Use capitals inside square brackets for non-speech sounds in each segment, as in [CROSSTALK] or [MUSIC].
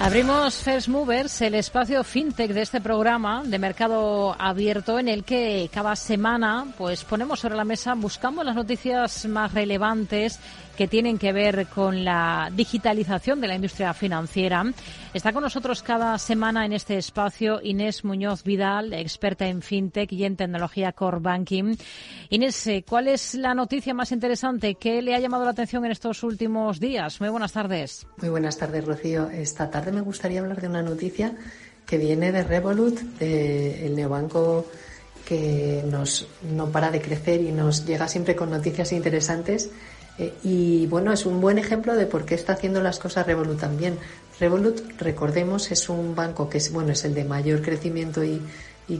Abrimos First Movers, el espacio fintech de este programa de mercado abierto en el que cada semana pues ponemos sobre la mesa, buscamos las noticias más relevantes que tienen que ver con la digitalización de la industria financiera. Está con nosotros cada semana en este espacio Inés Muñoz Vidal, experta en fintech y en tecnología core banking. Inés, eh, ¿cuál es la noticia más interesante que le ha llamado la atención en estos últimos días? Muy buenas tardes. Muy buenas tardes, Rocío. Esta tarde me gustaría hablar de una noticia que viene de Revolut, el neobanco que nos, no para de crecer y nos llega siempre con noticias interesantes eh, y bueno, es un buen ejemplo de por qué está haciendo las cosas Revolut también. Revolut, recordemos, es un banco que es, bueno, es el de mayor crecimiento y,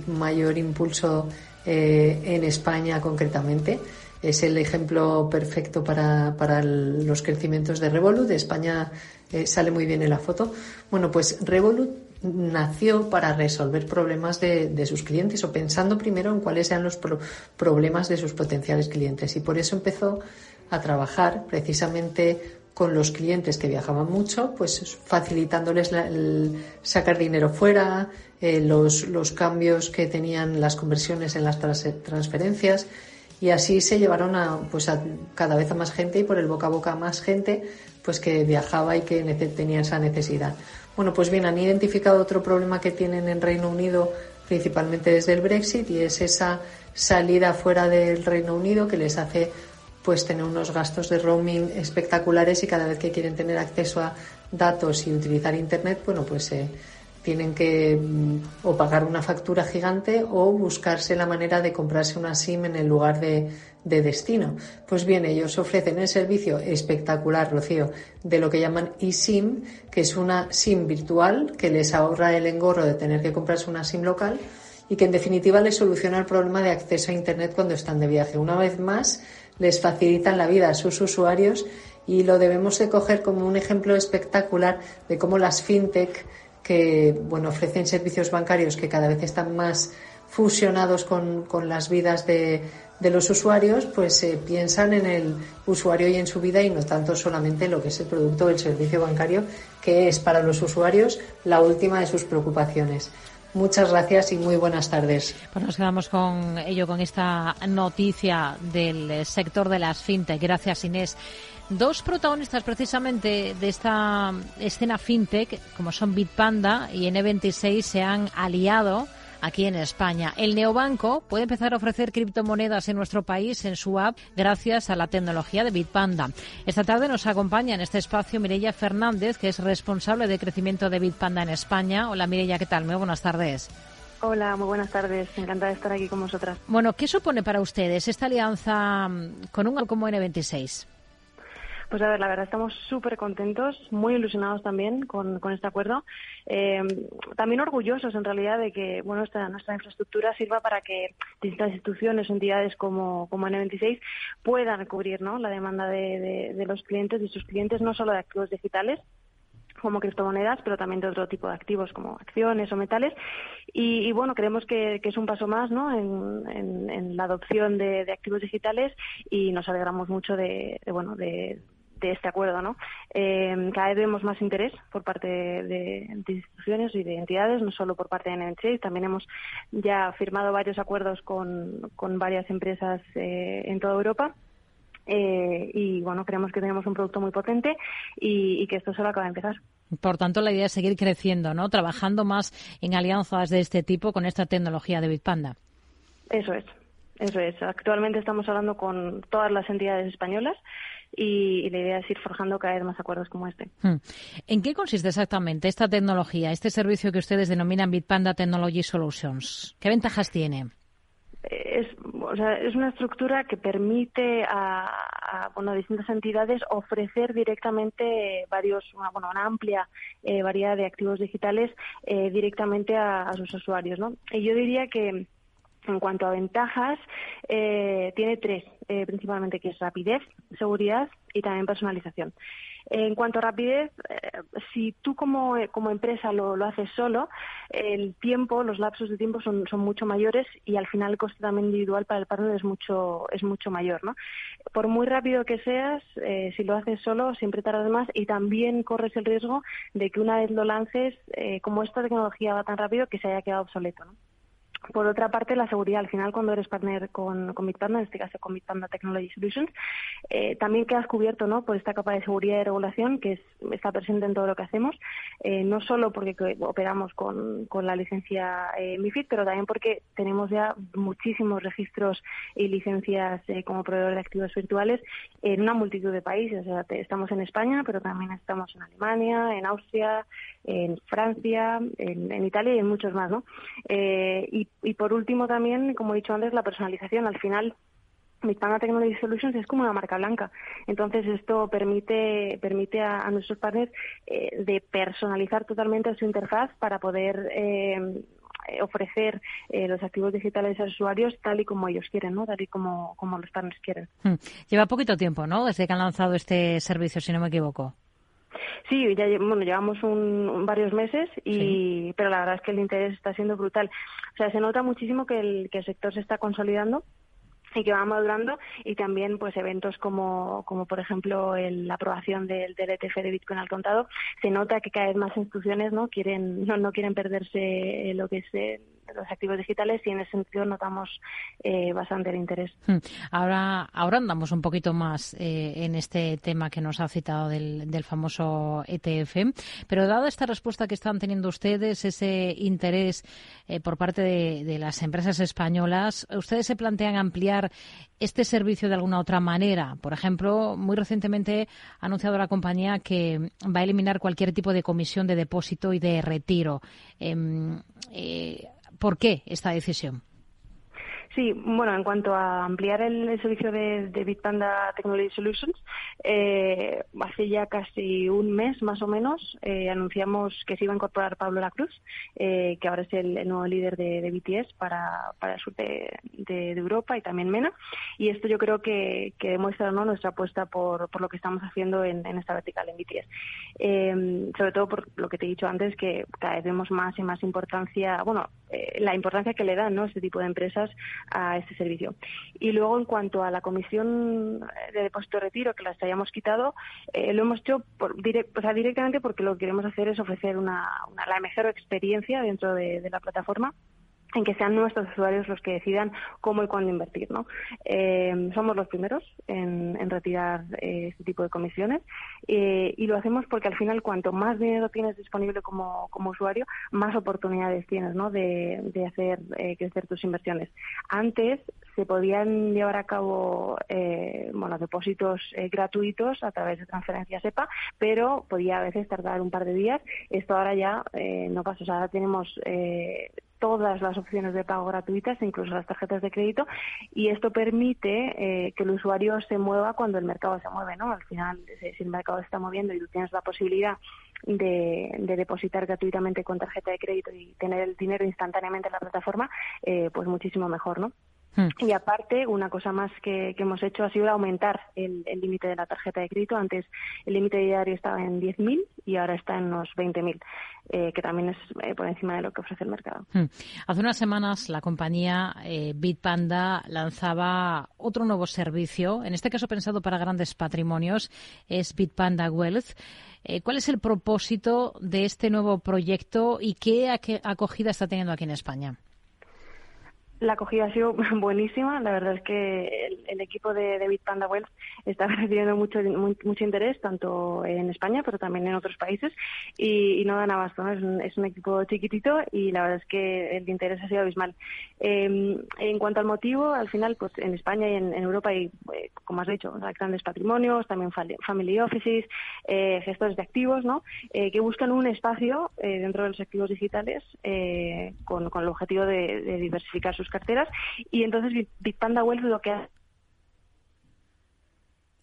mayor impulso eh, en España concretamente. Es el ejemplo perfecto para, para los crecimientos de Revolut. España eh, sale muy bien en la foto. Bueno, pues Revolut nació para resolver problemas de, de, sus clientes o pensando primero en cuáles eran los problemas de sus potenciales clientes. Y por eso empezó a trabajar precisamente con los clientes que viajaban mucho, pues facilitándoles sacar dinero fuera, eh, los, los, cambios que tenían las conversiones en las transferencias y así se llevaron a, pues a cada vez a más gente y por el boca a boca a más gente pues que viajaba y que tenía esa necesidad. Bueno, pues bien, han identificado otro problema que tienen en Reino Unido principalmente desde el Brexit y es esa salida fuera del Reino Unido que les hace pues tener unos gastos de roaming espectaculares y cada vez que quieren tener acceso a datos y utilizar internet, bueno, pues eh, tienen que mm, o pagar una factura gigante o buscarse la manera de comprarse una SIM en el lugar de, de destino. Pues bien, ellos ofrecen el servicio espectacular, Rocío, de lo que llaman eSIM, que es una SIM virtual que les ahorra el engorro de tener que comprarse una SIM local y que en definitiva les soluciona el problema de acceso a Internet cuando están de viaje. Una vez más, les facilitan la vida a sus usuarios y lo debemos de coger como un ejemplo espectacular de cómo las fintech que bueno ofrecen servicios bancarios que cada vez están más fusionados con, las vidas de, los usuarios, pues eh, piensan en el usuario y en su vida y no tanto solamente lo que es el producto del servicio bancario, que es para los usuarios la última de sus preocupaciones. Muchas gracias y muy buenas tardes. Pues nos quedamos con ello, con esta noticia del sector de las fintech. Gracias, Inés. Dos protagonistas precisamente de esta escena fintech, como son Bitpanda y N26, se han aliado aquí en España. El neobanco puede empezar a ofrecer criptomonedas en nuestro país en su app gracias a la tecnología de Bitpanda. Esta tarde nos acompaña en este espacio Mireia Fernández, que es responsable de crecimiento de Bitpanda en España. Hola Mireia, ¿qué tal? Muy buenas tardes. Hola, muy buenas tardes. Encantada de estar aquí con vosotras. Bueno, ¿qué supone para ustedes esta alianza mm, con un como N26? Pues a ver, la verdad estamos súper contentos, muy ilusionados también con, este acuerdo. Eh, también orgullosos en realidad de que bueno esta, nuestra infraestructura sirva para que distintas instituciones o entidades como, como N26 puedan cubrir ¿no? la demanda de, de, los clientes, de sus clientes, no solo de activos digitales, como criptomonedas, pero también de otro tipo de activos como acciones o metales. Y, bueno, creemos que, es un paso más ¿no? en, la adopción de, activos digitales y nos alegramos mucho de bueno, de, de este acuerdo. ¿no? Eh, cada vez vemos más interés por parte de, instituciones y de entidades, no solo por parte de NNC, también hemos ya firmado varios acuerdos con, con varias empresas eh, en toda Europa. Eh, y bueno, creemos que tenemos un producto muy potente y, y que esto solo acaba de empezar. Por tanto, la idea es seguir creciendo, ¿no? Trabajando más en alianzas de este tipo con esta tecnología de Bitpanda. Eso es, eso es. Actualmente estamos hablando con todas las entidades españolas y, la idea es ir forjando cada vez más acuerdos como este. Hmm. ¿En qué consiste exactamente esta tecnología, este servicio que ustedes denominan Bitpanda Technology Solutions? ¿Qué ventajas tiene? Es, o sea, es una estructura que permite a, bueno, distintas entidades ofrecer directamente varios, una, bueno, una amplia eh, variedad de activos digitales eh, directamente a, a, sus usuarios. ¿no? Y yo diría que en cuanto a ventajas, eh, tiene tres, eh, principalmente, que es rapidez, seguridad y también personalización. En cuanto a rapidez, eh, si tú como, como empresa lo, haces solo, el tiempo, los lapsos de tiempo son, mucho mayores y al final el coste también individual para el partner es mucho, es mucho mayor. ¿no? Por muy rápido que seas, eh, si lo haces solo, siempre tardas más y también corres el riesgo de que una vez lo lances, eh, como esta tecnología va tan rápido, que se haya quedado obsoleto. ¿no? Por otra parte, la seguridad. Al final, cuando eres partner con, con Bitpanda, en este caso con Bitpanda Technology Solutions, eh, también quedas cubierto ¿no? por esta capa de seguridad y regulación que está presente en todo lo que hacemos, eh, no solo porque operamos con, con la licencia eh, MIFID, pero también porque tenemos ya muchísimos registros y licencias eh, como proveedor de activos virtuales en una multitud de países. O sea, estamos en España, pero también estamos en Alemania, en Austria, en Francia, en, en Italia y en muchos más. ¿no? Eh, y y, por último también, como he dicho antes, la personalización. Al final, Bitpanda Technology Solutions es como una marca blanca. Entonces, esto permite, permite a, nuestros partners eh, de personalizar totalmente su interfaz para poder eh, ofrecer eh, los activos digitales a los usuarios tal y como ellos quieren, ¿no? Tal y como, como los partners quieren. Hmm. Lleva poquito tiempo, ¿no? Desde que han lanzado este servicio, si no me equivoco. Sí, ya bueno, llevamos un, varios meses, y, pero la verdad es que el interés está siendo brutal. O sea, se nota muchísimo que el, que el sector se está consolidando y que va madurando y también pues eventos como, como por ejemplo la aprobación del, del, ETF de Bitcoin al contado. Se nota que cada vez más instituciones no quieren no, no quieren perderse lo que es el los activos digitales y en ese sentido notamos eh, bastante el interés. Hmm. Ahora, ahora andamos un poquito más eh, en este tema que nos ha citado del, del famoso ETF, pero dada esta respuesta que están teniendo ustedes, ese interés eh, por parte de, las empresas españolas, ¿ustedes se plantean ampliar este servicio de alguna otra manera. Por ejemplo, muy recientemente ha anunciado la compañía que va a eliminar cualquier tipo de comisión de depósito y de retiro. Em, eh, ¿Por qué esta decisión? Sí, bueno, en cuanto a ampliar el, servicio de, de, Bitpanda Technology Solutions, eh, hace ya casi un mes más o menos eh, anunciamos que se iba a incorporar Pablo Lacruz, eh, que ahora es el, nuevo líder de, BTS para, el sur de, Europa y también MENA. Y esto yo creo que, demuestra ¿no? nuestra apuesta por, por, lo que estamos haciendo en, esta vertical en BTS. Eh, sobre todo por lo que te he dicho antes, que cada vez vemos más y más importancia, bueno, eh, la importancia que le dan ¿no? este tipo de empresas a este servicio. Y luego, en cuanto a la comisión de depósito de retiro, que las hayamos quitado, eh, lo hemos hecho por, o sea, directamente porque lo que queremos hacer es ofrecer una, la mejor experiencia dentro de la plataforma en que sean nuestros usuarios los que decidan cómo y cuándo invertir. ¿no? Eh, somos los primeros en, retirar eh, este tipo de comisiones eh, y lo hacemos porque al final cuanto más dinero tienes disponible como, usuario, más oportunidades tienes ¿no? de, de hacer crecer tus inversiones. Antes se podían llevar a cabo bueno, depósitos gratuitos a través de transferencias SEPA, pero podía a veces tardar un par de días. Esto ahora ya no pasa. O sea, ahora tenemos todas las opciones de pago gratuitas, incluso las tarjetas de crédito, y esto permite eh, que el usuario se mueva cuando el mercado se mueve, ¿no? Al final, si el mercado se está moviendo y tú tienes la posibilidad de, depositar gratuitamente con tarjeta de crédito y tener el dinero instantáneamente en la plataforma, eh, pues muchísimo mejor, ¿no? Hmm. Y aparte, una cosa más que, hemos hecho ha sido aumentar el límite de la tarjeta de crédito. Antes el límite diario estaba en 10.000 y ahora está en unos 20.000, eh, que también es eh, por encima de lo que ofrece el mercado. Hmm. Hace unas semanas la compañía eh, Bitpanda lanzaba otro nuevo servicio, en este caso pensado para grandes patrimonios, es Bitpanda Wealth. Eh, ¿Cuál es el propósito de este nuevo proyecto y qué acogida está teniendo aquí en España? La acogida ha sido [LAUGHS] buenísima. La verdad es que el, equipo de, de Bitpanda Wealth está [LAUGHS] recibiendo mucho, mucho interés, tanto en España, pero también en otros países. Y, no dan abasto, ¿no? Es un, equipo chiquitito y la verdad es que el interés ha sido abismal. Em, en cuanto al motivo, al final, pues en España y en, Europa hay, eh, como has dicho, grandes patrimonios, también family offices, eh, gestores de activos, ¿no? Eh, que buscan un espacio dentro de los activos digitales con, el objetivo de, de diversificar sus carteras y entonces Bitpanda Wealth lo que hace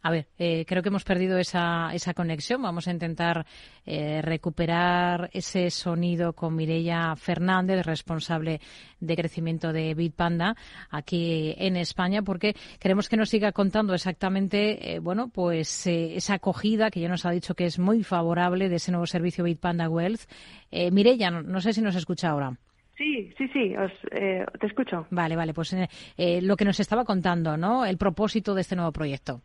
A ver, eh, creo que hemos perdido esa, esa conexión. Vamos a intentar eh, recuperar ese sonido con Mireia Fernández, responsable de crecimiento de Bitpanda aquí en España, porque queremos que nos siga contando exactamente, eh, bueno, pues esa acogida que ya nos ha dicho que es muy favorable de ese nuevo servicio Bitpanda Wealth. Mireia, no, sé si nos escucha ahora. Sí, sí, sí, te escucho. Vale, vale, pues lo que nos estaba contando, ¿no? El propósito de este nuevo proyecto.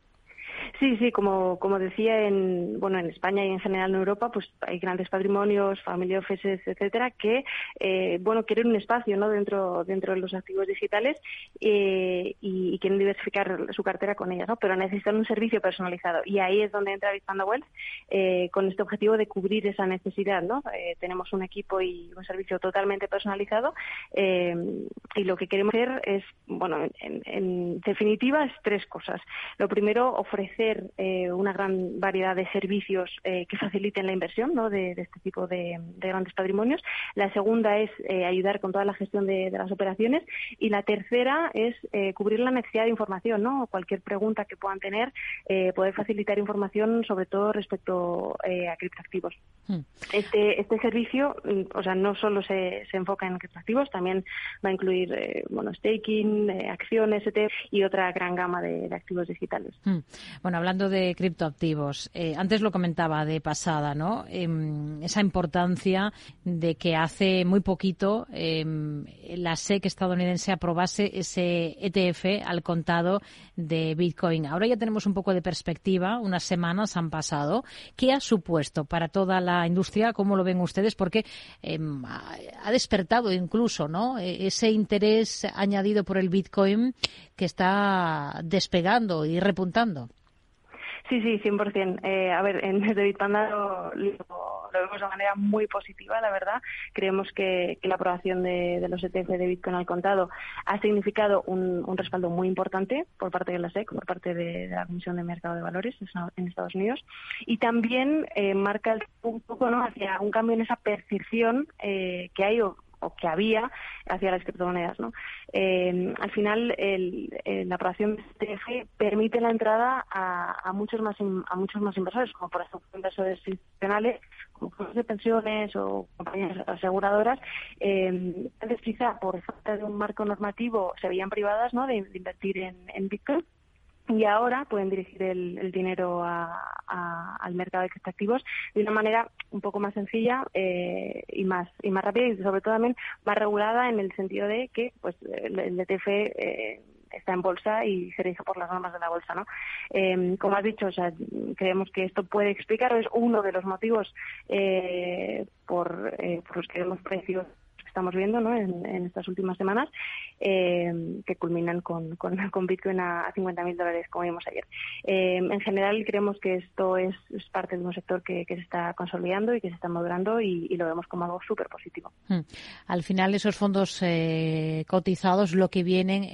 Sí, sí, como, como decía, en, bueno, en España y en general en Europa, pues hay grandes patrimonios, family offices, etcétera, que, eh, bueno, quieren un espacio, ¿no? Dentro, dentro de los activos digitales eh, y, quieren diversificar su cartera con ellas, ¿no? Pero necesitan un servicio personalizado y ahí es donde entra Bitpanda Wealth eh, con este objetivo de cubrir esa necesidad, ¿no? tenemos un equipo y un servicio totalmente personalizado y lo que queremos hacer es, bueno, en, en definitiva, es tres cosas. Lo primero, ofrecer eh, una gran variedad de servicios eh, que faciliten la inversión ¿no? de, este tipo de, grandes patrimonios. La segunda es eh, ayudar con toda la gestión de, las operaciones. Y la tercera es cubrir la necesidad de información, ¿no? Cualquier pregunta que puedan tener, poder facilitar información, sobre todo respecto a criptoactivos. Hmm. Este, este servicio, mm, o sea, no solo se, enfoca en criptoactivos, también va a incluir, bueno, staking, acciones, ETF y otra gran gama de, activos digitales. Hmm. Bueno, hablando de criptoactivos, eh, antes lo comentaba de pasada, ¿no? Em, esa importancia de que hace muy poquito em, la SEC estadounidense aprobase ese ETF al contado de Bitcoin. Ahora ya tenemos un poco de perspectiva, unas semanas han pasado. ¿Qué ha supuesto para toda la industria? ¿Cómo lo ven ustedes? Porque em, ha despertado incluso, ¿no? E, ese interés añadido por el Bitcoin que está despegando y repuntando. Sí, sí, 100%. Eh, a ver, en [LAUGHS] David Panda lo, vemos de manera muy positiva, la verdad. Creemos que, la aprobación de, los ETF de Bitcoin al contado ha significado un, respaldo muy importante por parte de la SEC, por parte de, la Comisión de Mercado de Valores en Estados Unidos. Y también eh, marca un poco ¿no? hacia un cambio en esa percepción eh, que hay o que había hacia las criptomonedas. ¿no? Eh, al final, el, la aprobación de ETF permite la entrada a, muchos más a muchos más inversores, como por ejemplo inversores institucionales, como fondos de pensiones o compañías aseguradoras. Eh, quizá por falta de un marco normativo se veían privadas ¿no? de, invertir en Bitcoin y ahora pueden dirigir el, dinero al mercado de criptoactivos de una manera un poco más sencilla eh, y más y más rápida y sobre todo también más regulada en el sentido de que pues el, ETF eh, está en bolsa y se rige por las normas de la bolsa, ¿no? Eh, como has dicho, o sea, creemos que esto puede explicar, o es uno de los motivos por, por los que vemos precios estamos viendo ¿no? en, estas últimas semanas, eh, que culminan con, con, Bitcoin a, a 50.000 dólares, como vimos ayer. Eh, en general, creemos que esto es, parte de un sector que, se está consolidando y que se está madurando y, lo vemos como algo súper positivo. Hmm. Al final, esos fondos eh, cotizados, lo que vienen,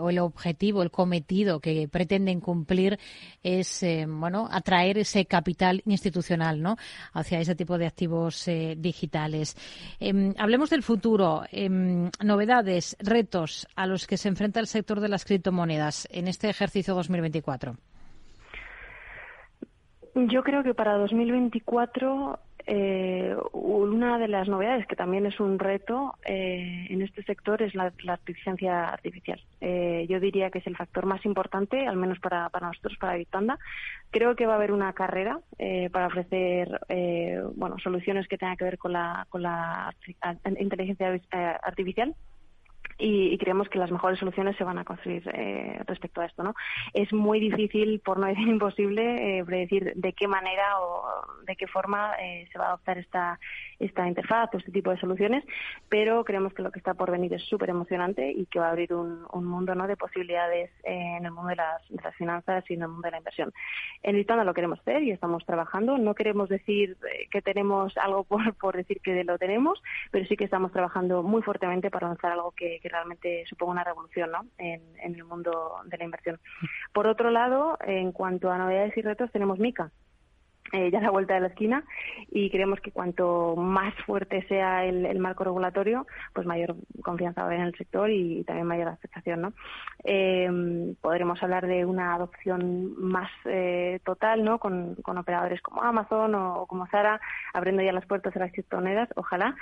o el objetivo, el cometido que pretenden cumplir es, bueno, atraer ese capital institucional, ¿no? Hacia ese tipo de activos digitales. Em, hablemos del futuro Em, novedades, retos a los que se enfrenta el sector de las criptomonedas en este ejercicio 2024. Yo creo que para 2024 eh, una de las novedades que también es un reto eh, en este sector es la, inteligencia artificial. Eh, yo diría que es el factor más importante, al menos para, nosotros, para Bitpanda. Creo que va a haber una carrera para ofrecer bueno, soluciones que tengan que ver con la, con la inteligencia artificial y, creemos que las mejores soluciones se van a construir eh, respecto a esto. ¿no? Es muy difícil, por no decir [LAUGHS] imposible, eh, predecir de qué manera o de qué forma eh, se va a adoptar esta, esta interfaz o este tipo de soluciones, pero creemos que lo que está por venir es súper emocionante y que va a abrir un, un mundo ¿no? de posibilidades en el mundo de las, finanzas y en el mundo de la inversión. En Litana lo queremos hacer y estamos trabajando. No queremos decir que tenemos algo por, [LAUGHS] por decir que lo tenemos, pero sí que estamos trabajando muy fuertemente para lanzar algo que realmente suponga una revolución ¿no? en, el mundo de la inversión. Por otro lado, en cuanto a novedades y retos, tenemos Mica. Eh, ya a la vuelta de la esquina y creemos que cuanto más fuerte sea el, marco regulatorio, pues mayor confianza va a haber en el sector y, también mayor aceptación. ¿no? Eh, podremos hablar de una adopción más eh, total ¿no? Con, operadores como Amazon o, como Zara, abriendo ya las puertas de las criptomonedas, ojalá.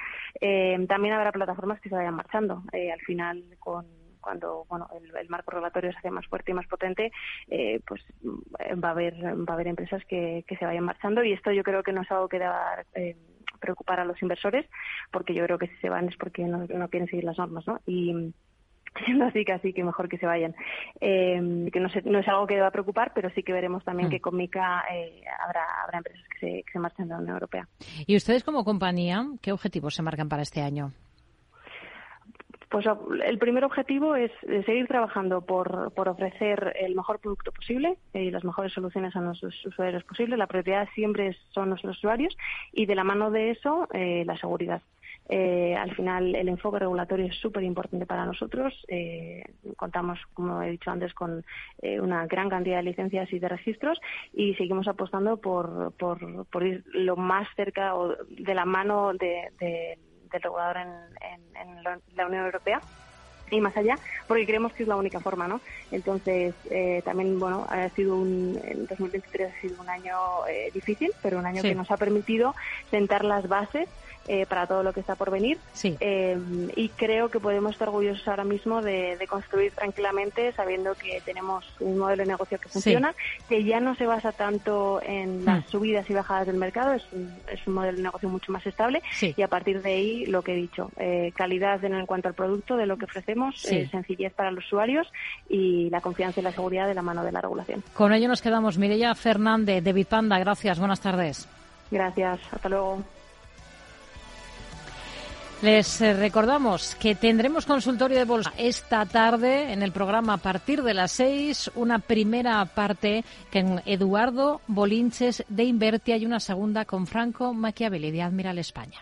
también habrá plataformas que se vayan marchando. al final, con cuando bueno el, marco regulatorio se hace más fuerte y más potente, eh, pues mm, va a haber va a haber empresas que, se vayan marchando y esto yo creo que no es algo que deba eh, preocupar a los inversores porque yo creo que si se van es porque no, quieren seguir las normas, ¿no? Y [LAUGHS] siendo así casi que mejor que se vayan. Eh, que no, no, es algo que deba preocupar, pero sí que veremos también mm. que con Mica habrá, habrá empresas que se, que se marchen de la Unión Europea. ¿Y ustedes como compañía qué objetivos se marcan para este año? Pues el primer objetivo es seguir trabajando por, ofrecer el mejor producto posible y las mejores soluciones a nuestros usuarios posibles. La prioridad siempre son nuestros usuarios y de la mano de eso eh, la seguridad. Eh, al final, el enfoque regulatorio es súper importante para nosotros. Eh, contamos, como he dicho antes, con una gran cantidad de licencias y de registros y seguimos apostando por, por, ir lo más cerca o de la mano de del regulador en, la Unión Europea y más allá, porque creemos que es la única forma, ¿no? Entonces, eh, también, bueno, ha sido un, el 2023 ha sido un año eh, difícil, pero un año que nos ha permitido sentar las bases eh, para todo lo que está por venir. Eh, y creo que podemos estar orgullosos ahora mismo de, construir tranquilamente, sabiendo que tenemos un modelo de negocio que funciona, que ya no se basa tanto en las hmm. subidas y bajadas del mercado, es un, es un modelo de negocio mucho más estable. Y a partir de ahí, lo que he dicho, eh, calidad en, cuanto al producto, de lo que ofrecemos, sencillez para los usuarios y la confianza y la seguridad de la mano de la regulación. Con ello nos quedamos. Mireya Fernández, de Bitpanda, gracias. Buenas tardes. Gracias. Hasta luego. Les eh, recordamos que tendremos consultorio de bolsa esta tarde en el programa a partir de las seis, una primera parte con Eduardo Bolinches de Invertia y una segunda con Franco Machiavelli de Admiral España.